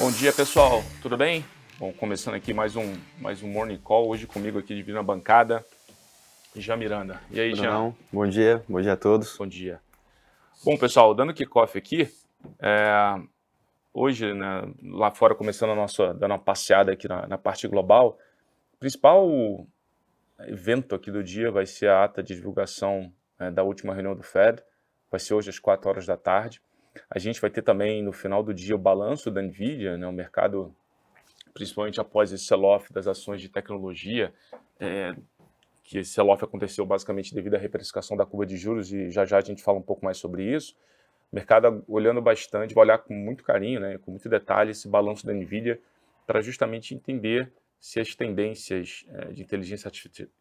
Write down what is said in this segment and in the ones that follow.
Bom dia, pessoal. Tudo bem? Bom, começando aqui mais um, mais um Morning Call. Hoje comigo aqui de na bancada, Jean Miranda. E aí, Jean? Bom dia, bom dia a todos. Bom dia. Bom, pessoal, dando kickoff aqui, é, hoje, né, lá fora, começando a nossa, dando uma passeada aqui na, na parte global, o principal evento aqui do dia vai ser a ata de divulgação é, da última reunião do Fed, vai ser hoje às 4 horas da tarde. A gente vai ter também no final do dia o balanço da Nvidia, né, o mercado, principalmente após esse sell-off das ações de tecnologia, é, que esse sell-off aconteceu basicamente devido à reprecificação da curva de juros e já já a gente fala um pouco mais sobre isso. O mercado olhando bastante, vai olhar com muito carinho, né, com muito detalhe esse balanço da Nvidia para justamente entender se as tendências é, de inteligência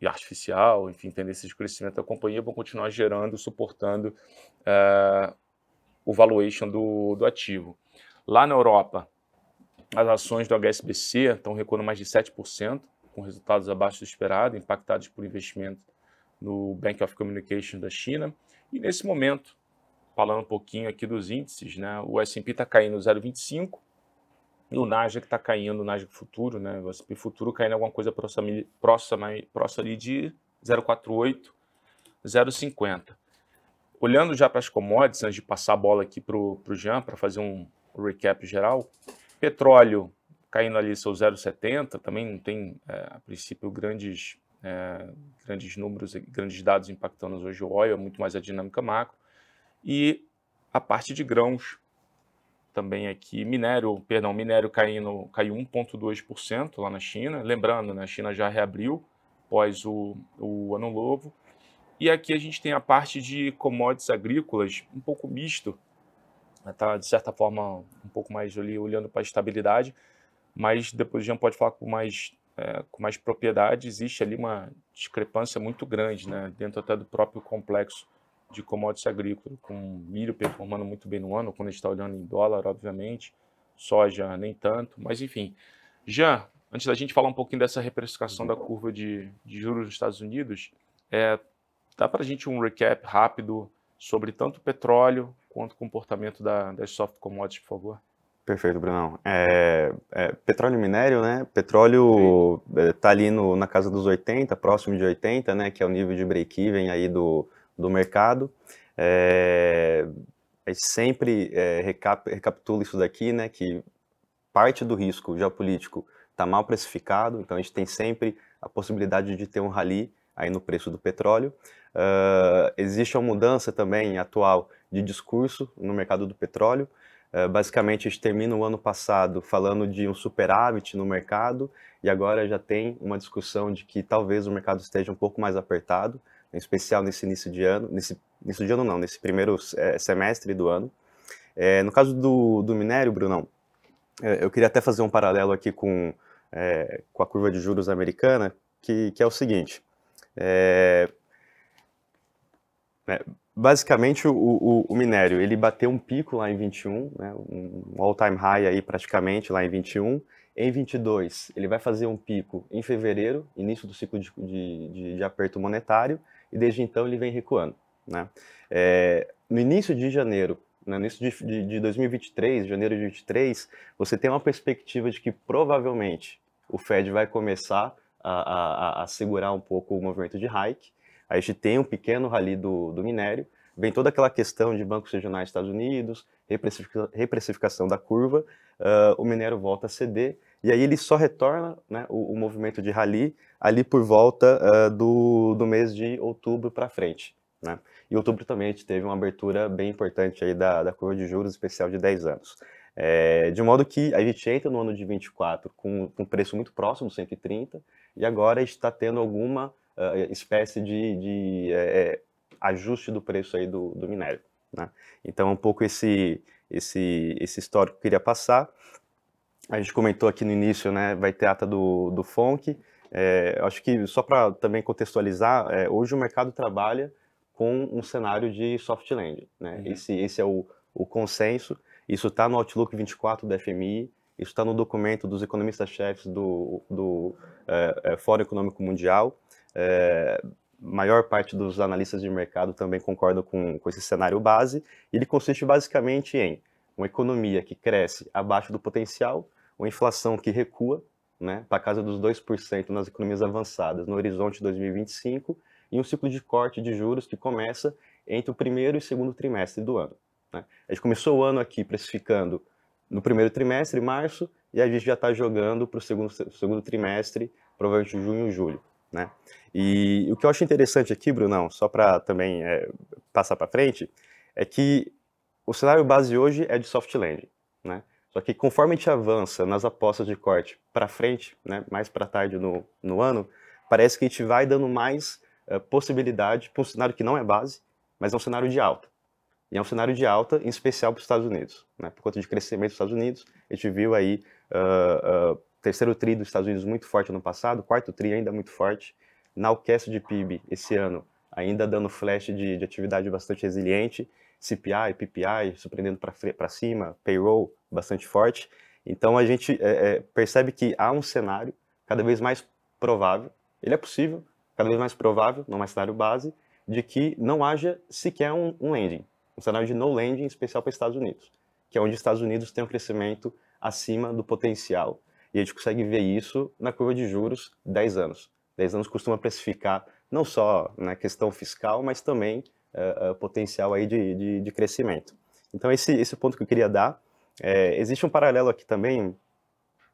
artificial, enfim, tendências de crescimento da companhia vão continuar gerando, suportando é, o valuation do, do ativo. Lá na Europa, as ações do HSBC estão recuando mais de 7%, com resultados abaixo do esperado, impactados por investimento no Bank of Communication da China. E nesse momento, falando um pouquinho aqui dos índices, né, o S&P está caindo 0,25 e o Nasdaq está caindo, o Nasdaq Futuro, né, o S&P Futuro caindo alguma coisa próxima, próxima, próxima ali de 0,48, 0,50. Olhando já para as commodities, antes de passar a bola aqui para o Jean, para fazer um recap geral, petróleo caindo ali seu 0,70, também não tem, é, a princípio, grandes, é, grandes números, grandes dados impactando hoje o óleo, é muito mais a dinâmica macro. E a parte de grãos, também aqui, minério, perdão, minério caindo, caiu 1,2% lá na China, lembrando, né, a China já reabriu após o, o ano novo, e aqui a gente tem a parte de commodities agrícolas, um pouco misto, está de certa forma um pouco mais ali olhando para a estabilidade, mas depois a gente pode falar com mais, é, com mais propriedade, existe ali uma discrepância muito grande, né, dentro até do próprio complexo de commodities agrícolas, com milho performando muito bem no ano, quando a gente está olhando em dólar, obviamente, soja nem tanto, mas enfim. Já, antes da gente falar um pouquinho dessa reprecificação da curva de, de juros nos Estados Unidos, é, Dá para a gente um recap rápido sobre tanto o petróleo quanto o comportamento da, das soft commodities, por favor? Perfeito, Brunão. É, é, petróleo e minério, né? Petróleo está ali no, na casa dos 80, próximo de 80, né? Que é o nível de break-even aí do, do mercado. É, a gente sempre é, recap, recapitula isso daqui, né? Que parte do risco geopolítico está mal precificado, então a gente tem sempre a possibilidade de ter um rally aí no preço do petróleo. Uh, existe uma mudança também atual de discurso no mercado do petróleo. Uh, basicamente, a gente termina o ano passado falando de um superávit no mercado e agora já tem uma discussão de que talvez o mercado esteja um pouco mais apertado, em especial nesse início de ano, nesse início de ano não, nesse primeiro é, semestre do ano. É, no caso do, do minério, Brunão, é, eu queria até fazer um paralelo aqui com, é, com a curva de juros americana, que, que é o seguinte. É, né, basicamente, o, o, o, minério, ele bateu um pico lá em 21, né, um all-time high aí praticamente lá em 21. Em 22, ele vai fazer um pico em fevereiro, início do ciclo de, de, de aperto monetário, e desde então ele vem recuando. Né? É, no início de janeiro, no início de, de, de 2023, janeiro de 2023, você tem uma perspectiva de que provavelmente o Fed vai começar a, a, a segurar um pouco o movimento de hike. A gente tem um pequeno rally do, do minério, vem toda aquela questão de bancos regionais dos Estados Unidos, reprecificação, da curva, uh, o minério volta a ceder, e aí ele só retorna né, o, o movimento de rally ali por volta uh, do, do mês de outubro para frente. Né? E outubro também a gente teve uma abertura bem importante aí da, da curva de juros especial de 10 anos. É, de modo que a gente entra no ano de 24 com, com um preço muito próximo, 130, e agora está tendo alguma uh, espécie de, de é, ajuste do preço aí do, do minério. Né? Então, um pouco esse, esse, esse histórico que eu queria passar. A gente comentou aqui no início, né, vai ter ata do, do FONC. É, acho que só para também contextualizar, é, hoje o mercado trabalha com um cenário de soft landing. Né? Uhum. Esse, esse é o, o consenso. Isso está no Outlook 24 da FMI, isso está no documento dos economistas-chefes do, do é, é, Fórum Econômico Mundial. É, maior parte dos analistas de mercado também concordam com, com esse cenário base. Ele consiste basicamente em uma economia que cresce abaixo do potencial, uma inflação que recua né, para casa dos 2% nas economias avançadas no horizonte de 2025 e um ciclo de corte de juros que começa entre o primeiro e segundo trimestre do ano. Né? A gente começou o ano aqui precificando no primeiro trimestre, março, e a gente já está jogando para o segundo, segundo trimestre, provavelmente junho e julho. Né? E o que eu acho interessante aqui, Brunão, só para também é, passar para frente, é que o cenário base hoje é de soft landing. Né? Só que conforme a gente avança nas apostas de corte para frente, né, mais para tarde no, no ano, parece que a gente vai dando mais uh, possibilidade para um cenário que não é base, mas é um cenário de alta. E é um cenário de alta, em especial para os Estados Unidos. Né? Por conta de crescimento dos Estados Unidos, a gente viu aí uh, uh, terceiro TRI dos Estados Unidos muito forte no passado, quarto TRI ainda muito forte. Nowcast de PIB esse ano ainda dando flash de, de atividade bastante resiliente. CPI, PPI surpreendendo para cima, payroll bastante forte. Então a gente é, é, percebe que há um cenário cada vez mais provável, ele é possível, cada vez mais provável, não cenário base, de que não haja sequer um, um landing um cenário de no landing especial para os Estados Unidos, que é onde os Estados Unidos têm um crescimento acima do potencial. E a gente consegue ver isso na curva de juros 10 anos. 10 anos costuma precificar não só na questão fiscal, mas também uh, uh, potencial aí de, de, de, crescimento. Então esse, esse ponto que eu queria dar, é, existe um paralelo aqui também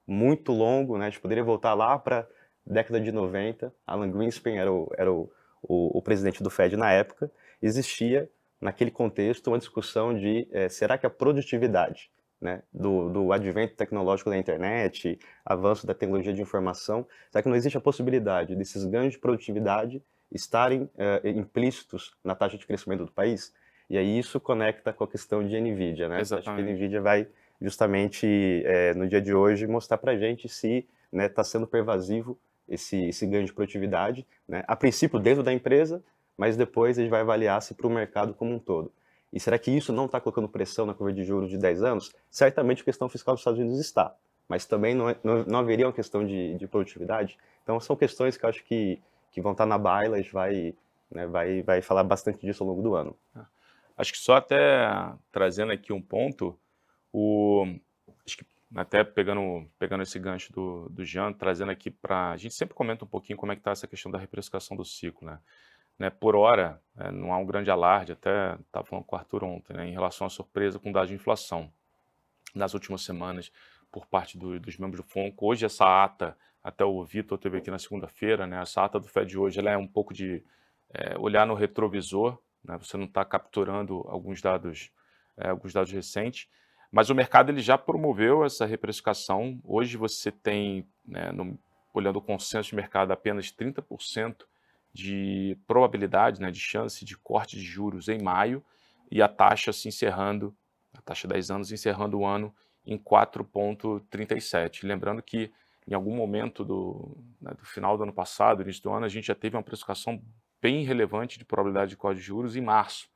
muito longo, né? a gente poderia voltar lá para década de 90, Alan Greenspan era o, era o, o, o presidente do Fed na época, existia naquele contexto, uma discussão de é, será que a produtividade né, do, do, advento tecnológico da internet, avanço da tecnologia de informação, será que não existe a possibilidade desses ganhos de produtividade estarem é, implícitos na taxa de crescimento do país? E aí isso conecta com a questão de NVIDIA, né? Exatamente. Acho que a NVIDIA vai justamente é, no dia de hoje mostrar para a gente se está né, tá sendo pervasivo esse, esse ganho de produtividade, né? a princípio dentro da empresa, mas depois a gente vai avaliar se para o mercado como um todo. E será que isso não está colocando pressão na curva de juros de 10 anos? Certamente a questão fiscal dos Estados Unidos está, mas também não, é, não, não haveria uma questão de, de, produtividade. Então são questões que eu acho que, que vão estar tá na baila, a gente vai, né, vai, vai falar bastante disso ao longo do ano. Ah, acho que só até trazendo aqui um ponto, o, acho que até pegando, pegando esse gancho do, do Jean, trazendo aqui para. A gente sempre comenta um pouquinho como é que está essa questão da reprecificação do ciclo, né? Né, por hora, né, não há um grande alarde, até estava falando com o Arthur ontem, né, em relação à surpresa com dados de inflação nas últimas semanas por parte do, dos membros do FONCO. Hoje essa ata, até o Vitor teve aqui na segunda-feira, né, essa ata do FED hoje, ela é um pouco de é, olhar no retrovisor, né, você não está capturando alguns dados, é, alguns dados recentes, mas o mercado ele já promoveu essa reprecificação. Hoje você tem, né, no, olhando o consenso de mercado, apenas 30% de probabilidade, né, de chance de corte de juros em maio e a taxa se encerrando, a taxa 10 anos encerrando o ano em 4,37. Lembrando que em algum momento do, né, do final do ano passado, início do ano, a gente já teve uma precificação bem relevante de probabilidade de corte de juros em março.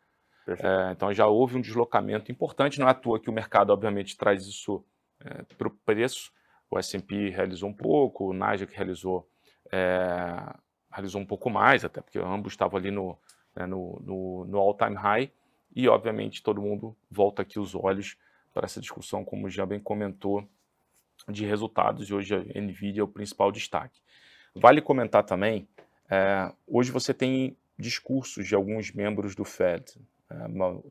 É, então já houve um deslocamento importante, não é à toa que o mercado obviamente traz isso é, para o preço. O S&P realizou um pouco, o Nasdaq realizou é, realizou um pouco mais, até porque ambos estavam ali no, né, no, no, no all-time high, e obviamente todo mundo volta aqui os olhos para essa discussão, como já bem comentou, de resultados, e hoje a NVIDIA é o principal destaque. Vale comentar também, é, hoje você tem discursos de alguns membros do Fed, é,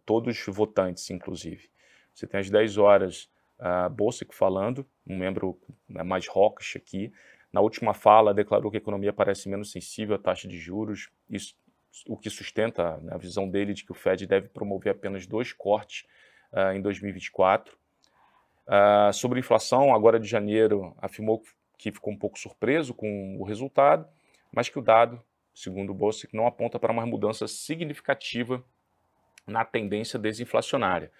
todos votantes, inclusive. Você tem às 10 horas a Bolsic falando, um membro né, mais hawkish aqui, na última fala, declarou que a economia parece menos sensível à taxa de juros, isso, o que sustenta né, a visão dele de que o Fed deve promover apenas dois cortes uh, em 2024. Uh, ah, sobre inflação, agora de janeiro, afirmou que ficou um pouco surpreso com o resultado, mas que o dado, segundo o Bolsa, não aponta para uma mudança significativa na tendência desinflacionária.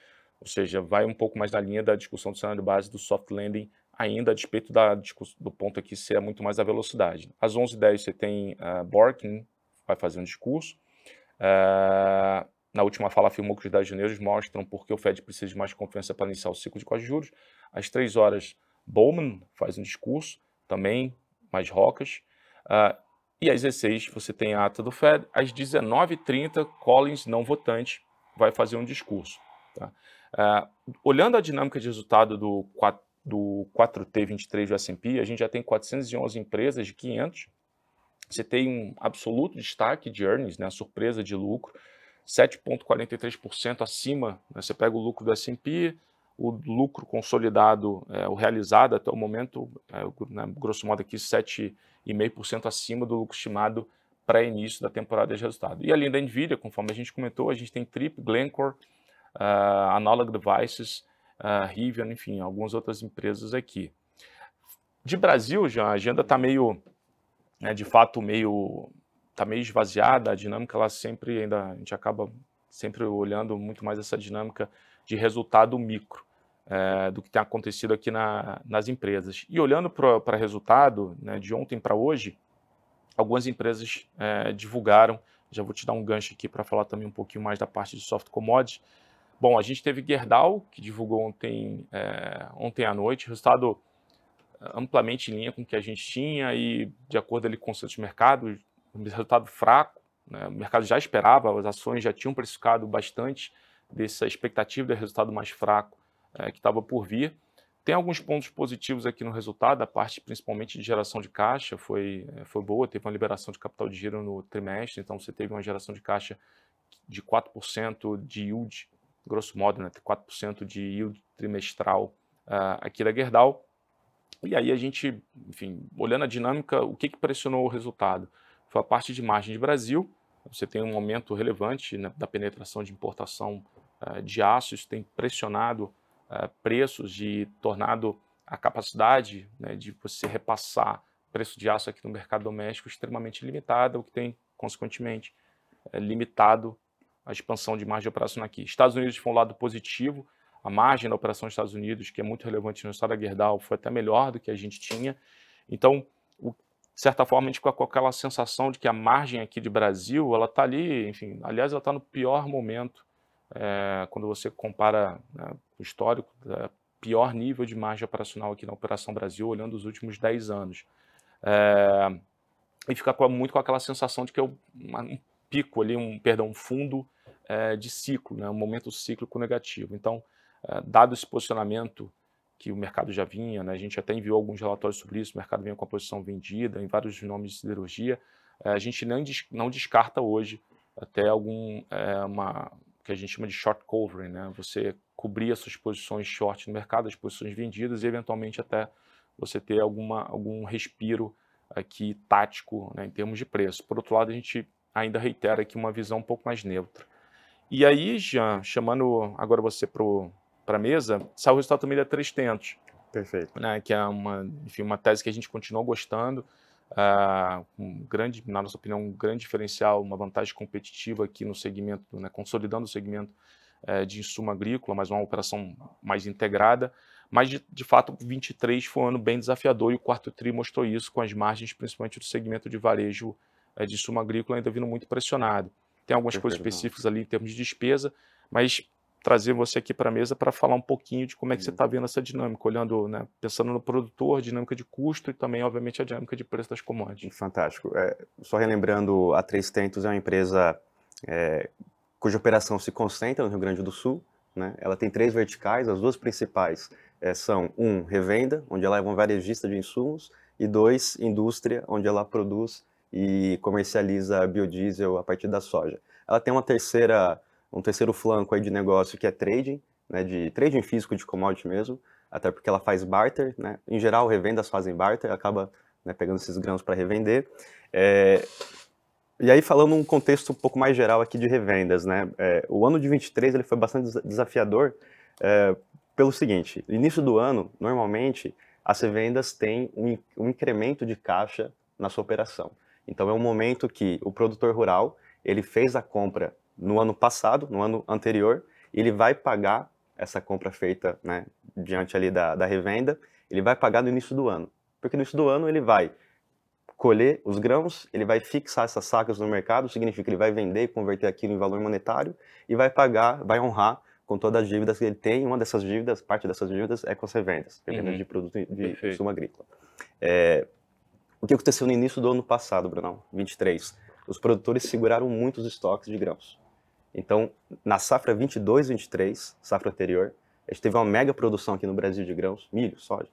Ou seja, vai um pouco mais na linha da discussão do cenário base do soft landing ainda a despeito da, do ponto aqui ser muito mais a velocidade. Às 11h10 você tem uh, Borkin, vai fazer um discurso. Uh, na última fala afirmou que os dados de janeiro mostram porque o Fed precisa de mais confiança para iniciar o ciclo de quase juros. Às 3 horas, Bowman faz um discurso, também mais rocas. Uh, e às 16 você tem a ata do Fed. Às 19h30, Collins, não votante, vai fazer um discurso. Tá? Uh, olhando a dinâmica de resultado do, 4, do 4T23 do S&P, a gente já tem 411 empresas de 500. Você tem um absoluto destaque de earnings, né, a surpresa de lucro, 7,43% acima. Né, você pega o lucro do S&P, o lucro consolidado, é, o realizado até o momento, é, né, grosso modo aqui, 7,5% acima do lucro estimado pré-início da temporada de resultado. E além da NVIDIA, conforme a gente comentou, a gente tem Trip, Glencore, uh, Analog Devices, uh, Rivian, enfim, algumas outras empresas aqui. De Brasil, já a agenda está meio, né, de fato, meio, está meio esvaziada, a dinâmica ela sempre ainda, a gente acaba sempre olhando muito mais essa dinâmica de resultado micro. É, do que tem acontecido aqui na, nas empresas. E olhando para resultado, né, de ontem para hoje, algumas empresas é, divulgaram, já vou te dar um gancho aqui para falar também um pouquinho mais da parte de soft commodities. Bom, a gente teve Gerdau, que divulgou ontem, é, ontem à noite, resultado é, amplamente em linha com o que a gente tinha e de acordo ali com o centro mercado, um resultado fraco, né? o mercado já esperava, as ações já tinham precificado bastante dessa expectativa de resultado mais fraco é, que estava por vir. Tem alguns pontos positivos aqui no resultado, a parte principalmente de geração de caixa foi, eh, foi boa, teve uma liberação de capital de giro no trimestre, então você teve uma geração de caixa de 4% de yield, grosso modo, né, 4% de yield trimestral uh, aqui da Gerdau. E aí a gente, enfim, olhando a dinâmica, o que, que pressionou o resultado? Foi a parte de margem de Brasil, você tem um aumento relevante né, da penetração de importação uh, de aço, isso tem pressionado uh, preços e tornado a capacidade né, de você repassar preço de aço aqui no mercado doméstico extremamente limitada, o que tem, consequentemente, é, limitado a expansão de margem operação aqui. Estados Unidos foi um lado positivo, a margem da operação dos Estados Unidos, que é muito relevante no estado da Gerdau, foi até melhor do que a gente tinha. Então, o, de certa forma, a gente ficou com aquela sensação de que a margem aqui de Brasil, ela está ali, enfim, aliás, ela está no pior momento é, quando você compara né, o histórico, é, pior nível de margem operacional aqui na Operação Brasil, olhando os últimos 10 anos. É, e fica com, muito com aquela sensação de que é um, um pico ali, um, perdão, um fundo é, de ciclo, né, um momento cíclico negativo. Então, é, dado esse posicionamento que o mercado já vinha, né, a gente até enviou alguns relatórios sobre isso, o mercado vinha com a posição vendida em vários nomes de siderurgia, é, a gente não, não descarta hoje até algum uma, que a gente chama de short covering, né? Você cobrir as suas posições short no mercado, as posições vendidas e eventualmente até você ter alguma, algum respiro aqui tático né, em termos de preço. Por outro lado, a gente ainda reitera aqui uma visão um pouco mais neutra. E aí, Jean, chamando agora você para a mesa, saiu o resultado também da 300. Perfeito. Né, que é uma, enfim, uma tese que a gente continuou gostando. Uh, um grande, na nossa opinião, um grande diferencial, uma vantagem competitiva aqui no segmento, né, consolidando o segmento uh, de insumo agrícola, mas uma operação mais integrada. Mas, de, de fato, 23 foi um ano bem desafiador e o quarto TRI mostrou isso com as margens, principalmente do segmento de varejo uh, de insumo agrícola, ainda vindo muito pressionado. Tem algumas Perfeito, coisas específicas ali em termos de despesa, mas trazer você aqui para a mesa para falar um pouquinho de como é que você está vendo essa dinâmica, olhando, né, pensando no produtor, dinâmica de custo e também, obviamente, a dinâmica de preço das commodities. Fantástico. É, só relembrando, a Três Tentos é uma empresa é, cuja operação se concentra no Rio Grande do Sul. Né? Ela tem três verticais, as duas principais é, são, um, revenda, onde ela é uma varejista de insumos, e dois, indústria, onde ela produz e comercializa biodiesel a partir da soja. Ela tem uma terceira um terceiro flanco aí de negócio que é trading, né, de trading físico de commodity mesmo, até porque ela faz barter, né? Em geral, revendas fazem barter, acaba né, pegando esses grãos para revender. É... E aí, falando um contexto um pouco mais geral aqui de revendas, né? É, o ano de 23 ele foi bastante desafiador é, pelo seguinte: início do ano, normalmente, as revendas têm um, um incremento de caixa na sua operação. Então, é um momento que o produtor rural ele fez a compra no ano passado, no ano anterior, ele vai pagar essa compra feita né, diante ali da, da revenda, ele vai pagar no início do ano. Porque no início do ano ele vai colher os grãos, ele vai fixar essas sacas no mercado, significa que ele vai vender e converter aquilo em valor monetário e vai pagar, vai honrar com todas as dívidas que ele tem. Uma dessas dívidas, parte dessas dívidas é com as revendas, revendas uhum. de produto de consumo agrícola. É, o que aconteceu no início do ano passado, Brunão, 23? Os produtores seguraram muitos estoques de grãos. Então, na safra 22, 23, safra anterior, a gente teve uma mega produção aqui no Brasil de grãos, milho, soja.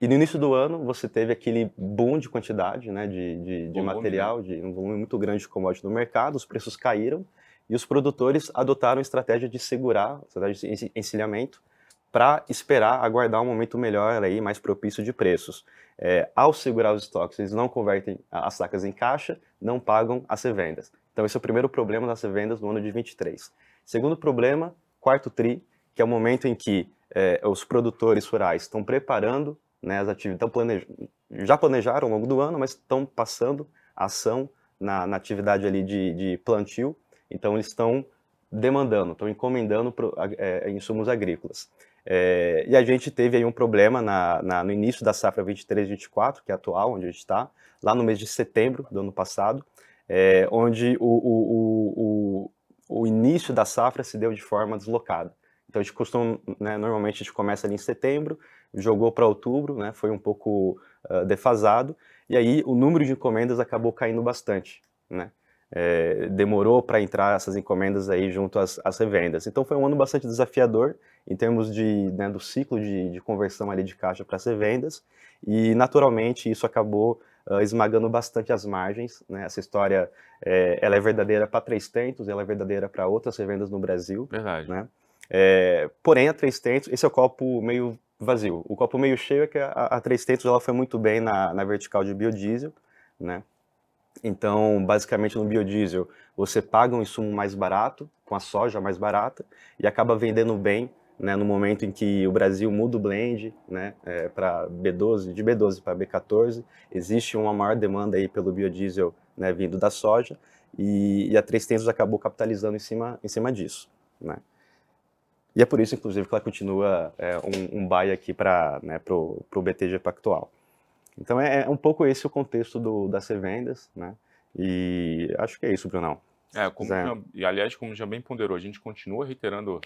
E no início do ano, você teve aquele boom de quantidade né, de, de, de material, de um volume muito grande de commodity no mercado, os preços caíram e os produtores adotaram a estratégia de segurar, estratégia de encilhamento, para esperar, aguardar um momento melhor aí, mais propício de preços. É, ao segurar os estoques, eles não convertem as sacas em caixa, não pagam as revendas. Então esse é o primeiro problema das revendas no ano de 23. Segundo problema, quarto tri, que é o momento em que é, os produtores rurais estão preparando né, as atividades, planej... já planejaram ao longo do ano, mas estão passando a ação na, na atividade ali de, de plantio, então eles estão demandando, estão encomendando pro, é, insumos agrícolas. É, e a gente teve aí um problema na, na, no início da safra 23-24, que é atual, onde a gente está, lá no mês de setembro do ano passado, é, onde o, o, o, o, início da safra se deu de forma deslocada. Então a gente costuma, né, normalmente a gente começa ali em setembro, jogou para outubro, né, foi um pouco uh, defasado, e aí o número de encomendas acabou caindo bastante. Né? É, demorou para entrar essas encomendas aí junto às, às, revendas. Então foi um ano bastante desafiador em termos de, né, do ciclo de, de, conversão ali de caixa para as revendas e naturalmente isso acabou uh, esmagando bastante as margens. Né? Essa história é, ela é verdadeira para Três Tentos, ela é verdadeira para outras revendas no Brasil. Verdade. Né? É, porém a Três Tentos, esse é o copo meio vazio. O copo meio cheio é que a, a Três Tentos ela foi muito bem na, na vertical de biodiesel, né? Então, basicamente no biodiesel, você paga um insumo mais barato, com a soja mais barata, e acaba vendendo bem né, no momento em que o Brasil muda o blend né, é, para B12, de B12 para B14, existe uma maior demanda aí pelo biodiesel né, vindo da soja, e, e a Três Tentos acabou capitalizando em cima, em cima disso. Né. E é por isso, inclusive, que ela continua é, um, um buy aqui para né, o BTG Pactual. Então é, é, um pouco esse o contexto do, das revendas, né? E acho que é isso, Brunão. É, como já, e aliás, como já bem ponderou, a gente continua reiterando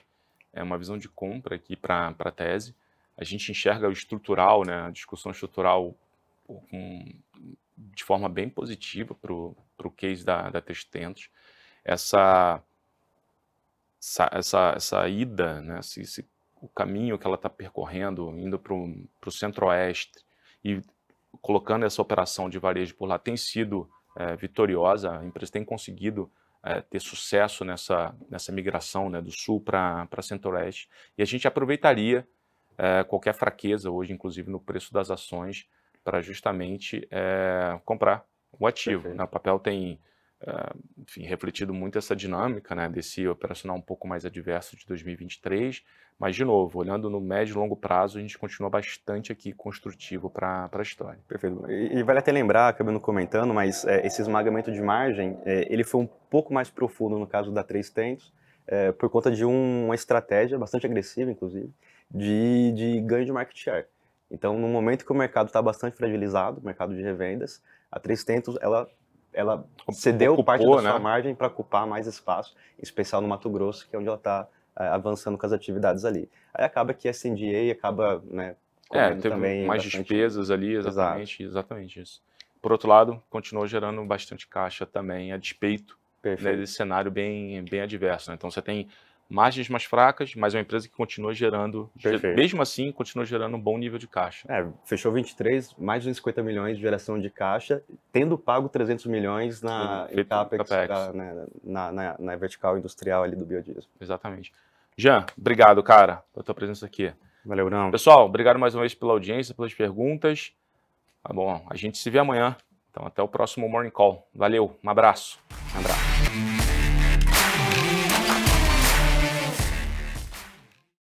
é, uma visão de compra aqui para a tese. A gente enxerga o estrutural, né, a discussão estrutural com, de forma bem positiva para o case da, da Testentos. Essa, essa, essa, essa ida, né, esse, esse, o caminho que ela está percorrendo, indo para o centro-oeste e colocando essa operação de varejo por lá tem sido é, vitoriosa, a empresa tem conseguido é, ter sucesso nessa, nessa migração né, do sul para centro-oeste, e a gente aproveitaria é, qualquer fraqueza hoje, inclusive no preço das ações, para justamente é, comprar o ativo. Né? O papel tem Uh, enfim, refletido muito essa dinâmica né, desse operacional um pouco mais adverso de 2023, mas, de novo, olhando no médio e longo prazo, a gente continua bastante aqui construtivo para a história. Perfeito. E, e, vale até lembrar, acabando comentando, mas é, esse esmagamento de margem, é, ele foi um pouco mais profundo no caso da Três Tentos, é, por conta de um, uma estratégia bastante agressiva, inclusive, de, de ganho de market share. Então, no momento que o mercado está bastante fragilizado, o mercado de revendas, a Três Tentos, ela ela cedeu Ocupou, parte da sua né? margem para ocupar mais espaço, em especial no Mato Grosso, que é onde ela está avançando com as atividades ali. Aí acaba que a SNDA acaba, né, é, teve também mais bastante... despesas ali, exatamente, Exato. exatamente isso. Por outro lado, continuou gerando bastante caixa também, a despeito né, desse cenário bem, bem adverso. Né? Então você tem margens mais fracas, mas é uma empresa que continua gerando, Perfeito. mesmo assim, continua gerando um bom nível de caixa. É, fechou 23, mais de 50 milhões de geração de caixa, tendo pago 300 milhões na em CAPEX, CAPEX. Né, na, na, na, vertical industrial ali do biodiesel. Exatamente. Jean, obrigado, cara, pela tua presença aqui. Valeu, Bruno. Pessoal, obrigado mais uma vez pela audiência, pelas perguntas. Tá bom, a gente se vê amanhã. Então, até o próximo Morning Call. Valeu, um abraço. Um abraço.